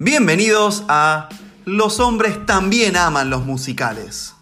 Bienvenidos a Los hombres también aman los musicales.